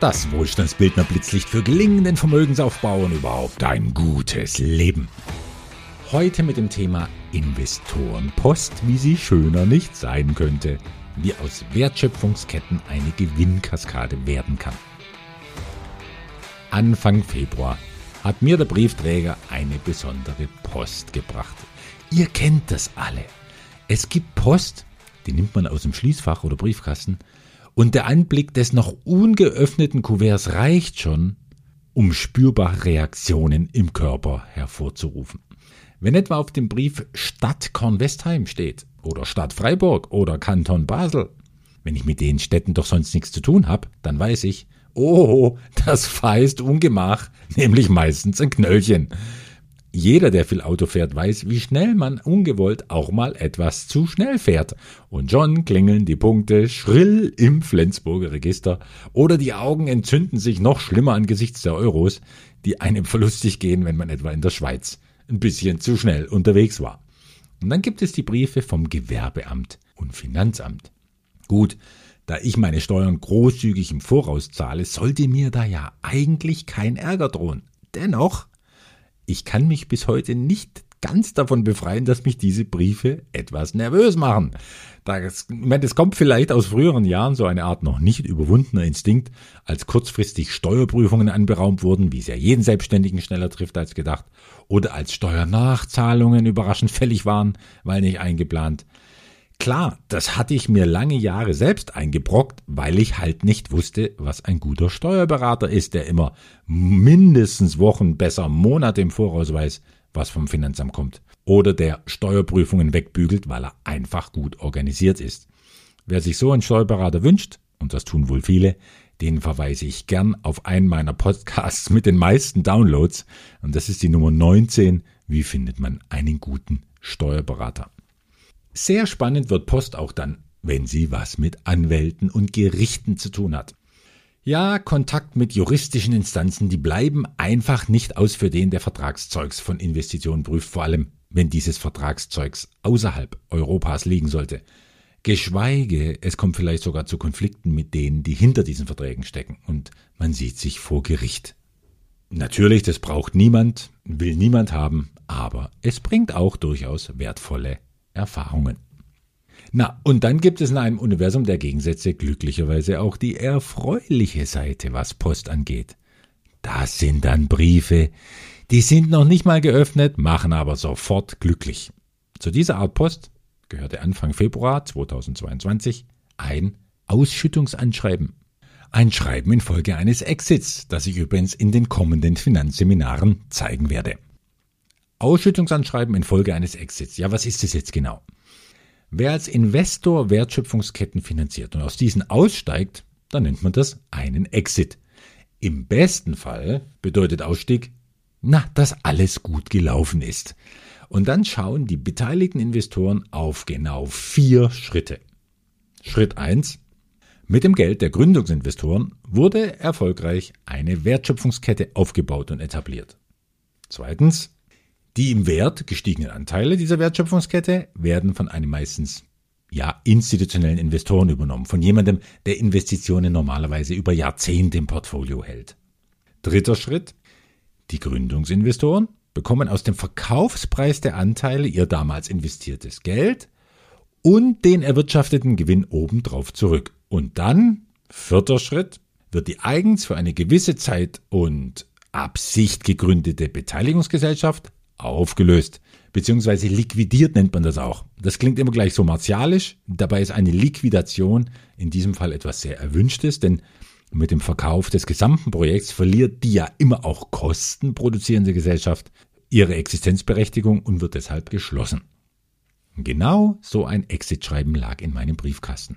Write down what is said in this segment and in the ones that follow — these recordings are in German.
Das Wohlstandsbildner Blitzlicht für gelingenden Vermögensaufbau und überhaupt ein gutes Leben. Heute mit dem Thema Investorenpost, wie sie schöner nicht sein könnte, wie aus Wertschöpfungsketten eine Gewinnkaskade werden kann. Anfang Februar hat mir der Briefträger eine besondere Post gebracht. Ihr kennt das alle. Es gibt Post, die nimmt man aus dem Schließfach oder Briefkasten und der Anblick des noch ungeöffneten Kuverts reicht schon, um spürbare Reaktionen im Körper hervorzurufen. Wenn etwa auf dem Brief Stadt Kornwestheim steht oder Stadt Freiburg oder Kanton Basel, wenn ich mit den Städten doch sonst nichts zu tun habe, dann weiß ich, oh, das feist Ungemach, nämlich meistens ein Knöllchen. Jeder, der viel Auto fährt, weiß, wie schnell man ungewollt auch mal etwas zu schnell fährt. Und schon klingeln die Punkte schrill im Flensburger Register oder die Augen entzünden sich noch schlimmer angesichts der Euros, die einem verlustig gehen, wenn man etwa in der Schweiz ein bisschen zu schnell unterwegs war. Und dann gibt es die Briefe vom Gewerbeamt und Finanzamt. Gut, da ich meine Steuern großzügig im Voraus zahle, sollte mir da ja eigentlich kein Ärger drohen. Dennoch ich kann mich bis heute nicht ganz davon befreien, dass mich diese Briefe etwas nervös machen. Das, ich meine, das kommt vielleicht aus früheren Jahren so eine Art noch nicht überwundener Instinkt, als kurzfristig Steuerprüfungen anberaumt wurden, wie es ja jeden Selbstständigen schneller trifft als gedacht, oder als Steuernachzahlungen überraschend fällig waren, weil nicht eingeplant. Klar, das hatte ich mir lange Jahre selbst eingebrockt, weil ich halt nicht wusste, was ein guter Steuerberater ist, der immer mindestens Wochen, besser Monate im Voraus weiß, was vom Finanzamt kommt. Oder der Steuerprüfungen wegbügelt, weil er einfach gut organisiert ist. Wer sich so einen Steuerberater wünscht, und das tun wohl viele, den verweise ich gern auf einen meiner Podcasts mit den meisten Downloads, und das ist die Nummer 19, wie findet man einen guten Steuerberater. Sehr spannend wird Post auch dann, wenn sie was mit Anwälten und Gerichten zu tun hat. Ja, Kontakt mit juristischen Instanzen, die bleiben einfach nicht aus für den, der Vertragszeugs von Investitionen prüft, vor allem wenn dieses Vertragszeugs außerhalb Europas liegen sollte. Geschweige, es kommt vielleicht sogar zu Konflikten mit denen, die hinter diesen Verträgen stecken und man sieht sich vor Gericht. Natürlich, das braucht niemand, will niemand haben, aber es bringt auch durchaus wertvolle Erfahrungen. Na, und dann gibt es in einem Universum der Gegensätze glücklicherweise auch die erfreuliche Seite, was Post angeht. Das sind dann Briefe, die sind noch nicht mal geöffnet, machen aber sofort glücklich. Zu dieser Art Post gehörte Anfang Februar 2022 ein Ausschüttungsanschreiben. Ein Schreiben infolge eines Exits, das ich übrigens in den kommenden Finanzseminaren zeigen werde. Ausschüttungsanschreiben infolge eines Exits. Ja, was ist das jetzt genau? Wer als Investor Wertschöpfungsketten finanziert und aus diesen aussteigt, dann nennt man das einen Exit. Im besten Fall bedeutet Ausstieg, na, dass alles gut gelaufen ist. Und dann schauen die beteiligten Investoren auf genau vier Schritte. Schritt eins: Mit dem Geld der Gründungsinvestoren wurde erfolgreich eine Wertschöpfungskette aufgebaut und etabliert. Zweitens, die im Wert gestiegenen Anteile dieser Wertschöpfungskette werden von einem meistens ja, institutionellen Investoren übernommen, von jemandem, der Investitionen normalerweise über Jahrzehnte im Portfolio hält. Dritter Schritt. Die Gründungsinvestoren bekommen aus dem Verkaufspreis der Anteile ihr damals investiertes Geld und den erwirtschafteten Gewinn obendrauf zurück. Und dann, vierter Schritt, wird die eigens für eine gewisse Zeit und Absicht gegründete Beteiligungsgesellschaft aufgelöst, beziehungsweise liquidiert nennt man das auch. Das klingt immer gleich so martialisch, dabei ist eine Liquidation in diesem Fall etwas sehr Erwünschtes, denn mit dem Verkauf des gesamten Projekts verliert die ja immer auch Kosten produzierende Gesellschaft ihre Existenzberechtigung und wird deshalb geschlossen. Genau so ein Exit-Schreiben lag in meinem Briefkasten.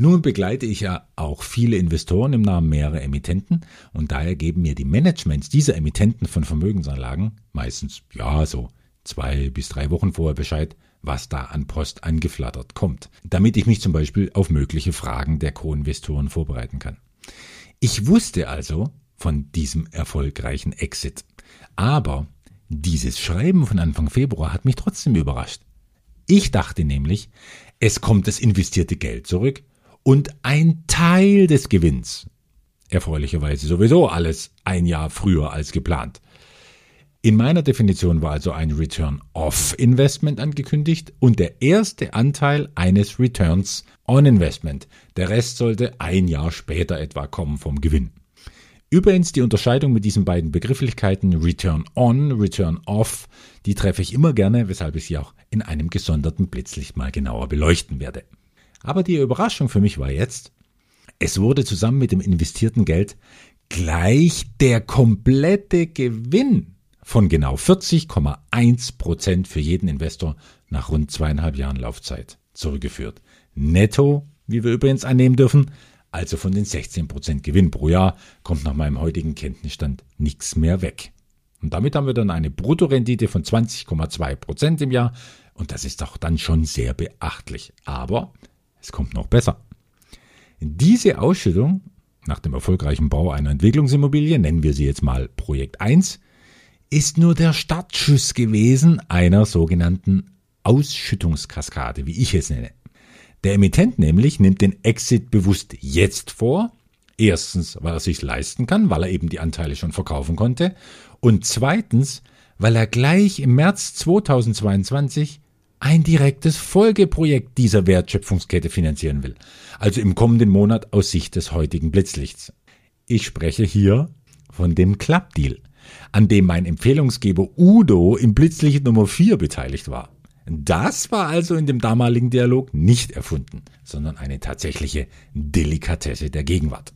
Nun begleite ich ja auch viele Investoren im Namen mehrerer Emittenten und daher geben mir die Managements dieser Emittenten von Vermögensanlagen meistens, ja, so zwei bis drei Wochen vorher Bescheid, was da an Post angeflattert kommt, damit ich mich zum Beispiel auf mögliche Fragen der Co-Investoren vorbereiten kann. Ich wusste also von diesem erfolgreichen Exit. Aber dieses Schreiben von Anfang Februar hat mich trotzdem überrascht. Ich dachte nämlich, es kommt das investierte Geld zurück und ein Teil des Gewinns erfreulicherweise sowieso alles ein Jahr früher als geplant. In meiner Definition war also ein Return of Investment angekündigt und der erste Anteil eines Returns on Investment. Der Rest sollte ein Jahr später etwa kommen vom Gewinn. Übrigens die Unterscheidung mit diesen beiden Begrifflichkeiten Return on, Return off, die treffe ich immer gerne, weshalb ich sie auch in einem gesonderten Blitzlicht mal genauer beleuchten werde. Aber die Überraschung für mich war jetzt, es wurde zusammen mit dem investierten Geld gleich der komplette Gewinn von genau 40,1 Prozent für jeden Investor nach rund zweieinhalb Jahren Laufzeit zurückgeführt. Netto, wie wir übrigens annehmen dürfen, also von den 16 Prozent Gewinn pro Jahr, kommt nach meinem heutigen Kenntnisstand nichts mehr weg. Und damit haben wir dann eine Bruttorendite von 20,2 Prozent im Jahr und das ist auch dann schon sehr beachtlich. Aber es kommt noch besser. Diese Ausschüttung nach dem erfolgreichen Bau einer Entwicklungsimmobilie, nennen wir sie jetzt mal Projekt 1, ist nur der Startschuss gewesen einer sogenannten Ausschüttungskaskade, wie ich es nenne. Der Emittent nämlich nimmt den Exit bewusst jetzt vor. Erstens, weil er sich leisten kann, weil er eben die Anteile schon verkaufen konnte. Und zweitens, weil er gleich im März 2022 ein direktes Folgeprojekt dieser Wertschöpfungskette finanzieren will. Also im kommenden Monat aus Sicht des heutigen Blitzlichts. Ich spreche hier von dem Club-Deal an dem mein Empfehlungsgeber Udo im Blitzlicht Nummer 4 beteiligt war. Das war also in dem damaligen Dialog nicht erfunden, sondern eine tatsächliche Delikatesse der Gegenwart.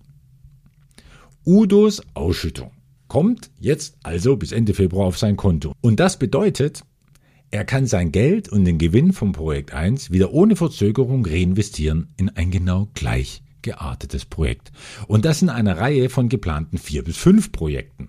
Udos Ausschüttung kommt jetzt also bis Ende Februar auf sein Konto. Und das bedeutet, er kann sein Geld und den Gewinn vom Projekt 1 wieder ohne Verzögerung reinvestieren in ein genau gleich geartetes Projekt. Und das in einer Reihe von geplanten vier bis fünf Projekten.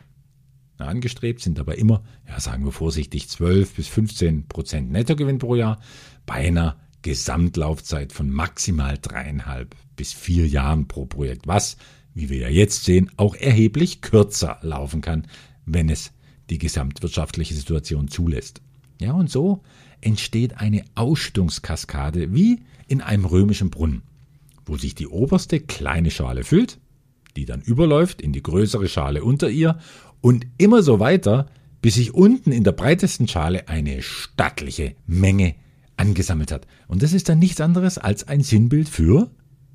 Angestrebt sind dabei immer, ja, sagen wir vorsichtig, 12 bis 15 Prozent Nettogewinn pro Jahr bei einer Gesamtlaufzeit von maximal dreieinhalb bis vier Jahren pro Projekt, was, wie wir ja jetzt sehen, auch erheblich kürzer laufen kann, wenn es die gesamtwirtschaftliche Situation zulässt. Ja, und so entsteht eine Ausschüttungskaskade wie in einem römischen Brunnen, wo sich die oberste kleine Schale füllt, die dann überläuft in die größere Schale unter ihr und immer so weiter, bis sich unten in der breitesten Schale eine stattliche Menge angesammelt hat. Und das ist dann nichts anderes als ein Sinnbild für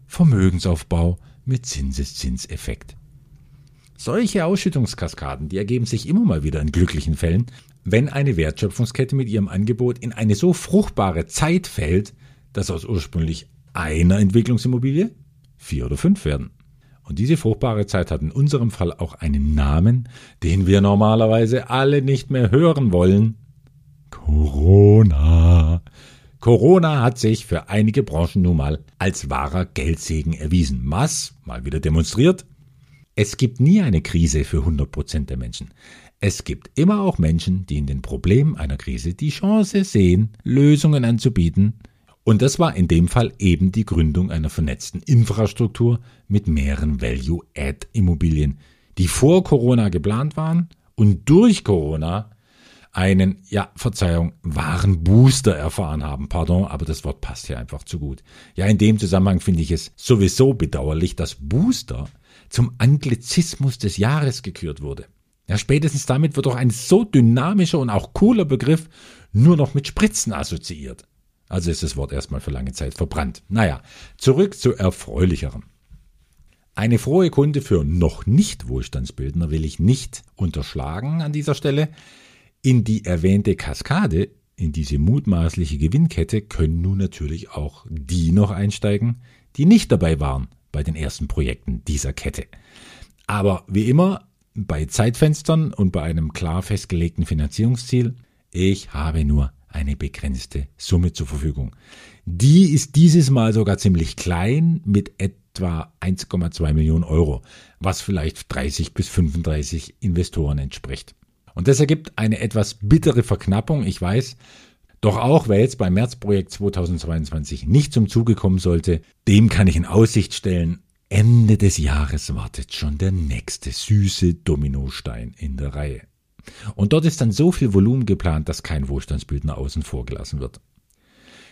Vermögensaufbau mit Zinseszinseffekt. Solche Ausschüttungskaskaden, die ergeben sich immer mal wieder in glücklichen Fällen, wenn eine Wertschöpfungskette mit ihrem Angebot in eine so fruchtbare Zeit fällt, dass aus ursprünglich einer Entwicklungsimmobilie vier oder fünf werden. Und diese fruchtbare Zeit hat in unserem Fall auch einen Namen, den wir normalerweise alle nicht mehr hören wollen. Corona. Corona hat sich für einige Branchen nun mal als wahrer Geldsegen erwiesen. Was mal wieder demonstriert. Es gibt nie eine Krise für 100 Prozent der Menschen. Es gibt immer auch Menschen, die in den Problemen einer Krise die Chance sehen, Lösungen anzubieten, und das war in dem Fall eben die Gründung einer vernetzten Infrastruktur mit mehreren Value-Add-Immobilien, die vor Corona geplant waren und durch Corona einen, ja, Verzeihung, wahren Booster erfahren haben. Pardon, aber das Wort passt hier einfach zu gut. Ja, in dem Zusammenhang finde ich es sowieso bedauerlich, dass Booster zum Anglizismus des Jahres gekürt wurde. Ja, spätestens damit wird doch ein so dynamischer und auch cooler Begriff nur noch mit Spritzen assoziiert. Also ist das Wort erstmal für lange Zeit verbrannt. Naja, zurück zu erfreulicherem. Eine frohe Kunde für noch nicht Wohlstandsbildner will ich nicht unterschlagen an dieser Stelle. In die erwähnte Kaskade, in diese mutmaßliche Gewinnkette können nun natürlich auch die noch einsteigen, die nicht dabei waren bei den ersten Projekten dieser Kette. Aber wie immer bei Zeitfenstern und bei einem klar festgelegten Finanzierungsziel, ich habe nur eine begrenzte Summe zur Verfügung. Die ist dieses Mal sogar ziemlich klein mit etwa 1,2 Millionen Euro, was vielleicht 30 bis 35 Investoren entspricht. Und das ergibt eine etwas bittere Verknappung, ich weiß. Doch auch wer jetzt beim Märzprojekt 2022 nicht zum Zuge kommen sollte, dem kann ich in Aussicht stellen, Ende des Jahres wartet schon der nächste süße Dominostein in der Reihe. Und dort ist dann so viel Volumen geplant, dass kein Wohlstandsbildner außen vor gelassen wird.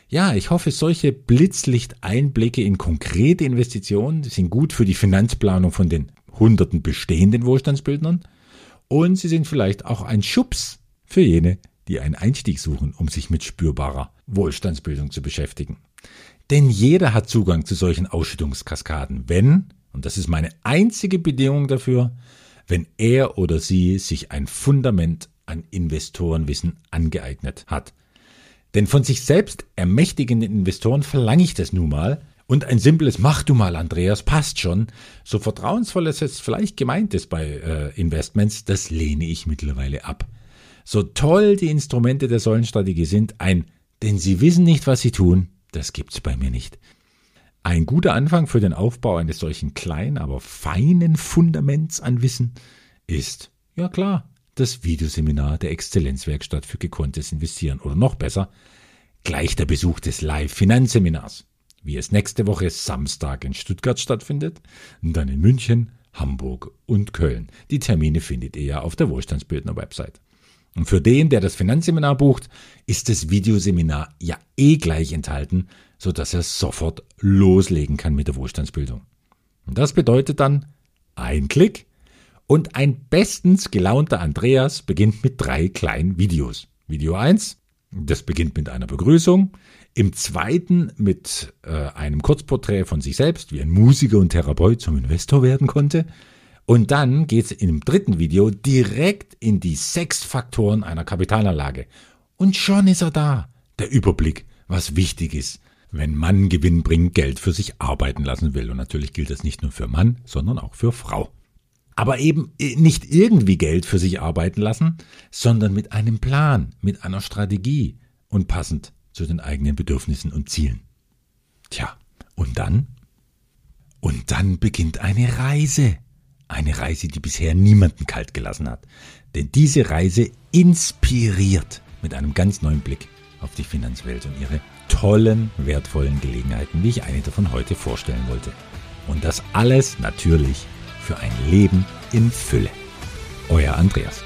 Ja, ich hoffe, solche Blitzlichteinblicke in konkrete Investitionen sind gut für die Finanzplanung von den hunderten bestehenden Wohlstandsbildnern und sie sind vielleicht auch ein Schubs für jene, die einen Einstieg suchen, um sich mit spürbarer Wohlstandsbildung zu beschäftigen. Denn jeder hat Zugang zu solchen Ausschüttungskaskaden, wenn, und das ist meine einzige Bedingung dafür, wenn er oder sie sich ein Fundament an Investorenwissen angeeignet hat. Denn von sich selbst ermächtigenden Investoren verlange ich das nun mal, und ein simples Mach du mal, Andreas, passt schon. So vertrauensvoll es jetzt vielleicht gemeint ist bei äh, Investments, das lehne ich mittlerweile ab. So toll die Instrumente der Säulenstrategie sind, ein denn sie wissen nicht, was sie tun, das gibt's bei mir nicht. Ein guter Anfang für den Aufbau eines solchen kleinen, aber feinen Fundaments an Wissen ist, ja klar, das Videoseminar der Exzellenzwerkstatt für gekonntes Investieren oder noch besser, gleich der Besuch des Live-Finanzseminars wie es nächste Woche Samstag in Stuttgart stattfindet, dann in München, Hamburg und Köln. Die Termine findet ihr ja auf der Wohlstandsbildner Website. Und für den, der das Finanzseminar bucht, ist das Videoseminar ja eh gleich enthalten, so dass er sofort loslegen kann mit der Wohlstandsbildung. Und das bedeutet dann ein Klick und ein bestens gelaunter Andreas beginnt mit drei kleinen Videos. Video 1, das beginnt mit einer Begrüßung. Im zweiten mit äh, einem Kurzporträt von sich selbst, wie ein Musiker und Therapeut zum Investor werden konnte. Und dann geht es im dritten Video direkt in die sechs Faktoren einer Kapitalanlage. Und schon ist er da. Der Überblick, was wichtig ist, wenn Mann Gewinn bringt, Geld für sich arbeiten lassen will. Und natürlich gilt das nicht nur für Mann, sondern auch für Frau. Aber eben äh, nicht irgendwie Geld für sich arbeiten lassen, sondern mit einem Plan, mit einer Strategie und passend zu den eigenen Bedürfnissen und Zielen. Tja, und dann? Und dann beginnt eine Reise. Eine Reise, die bisher niemanden kalt gelassen hat. Denn diese Reise inspiriert mit einem ganz neuen Blick auf die Finanzwelt und ihre tollen, wertvollen Gelegenheiten, wie ich eine davon heute vorstellen wollte. Und das alles natürlich für ein Leben in Fülle. Euer Andreas.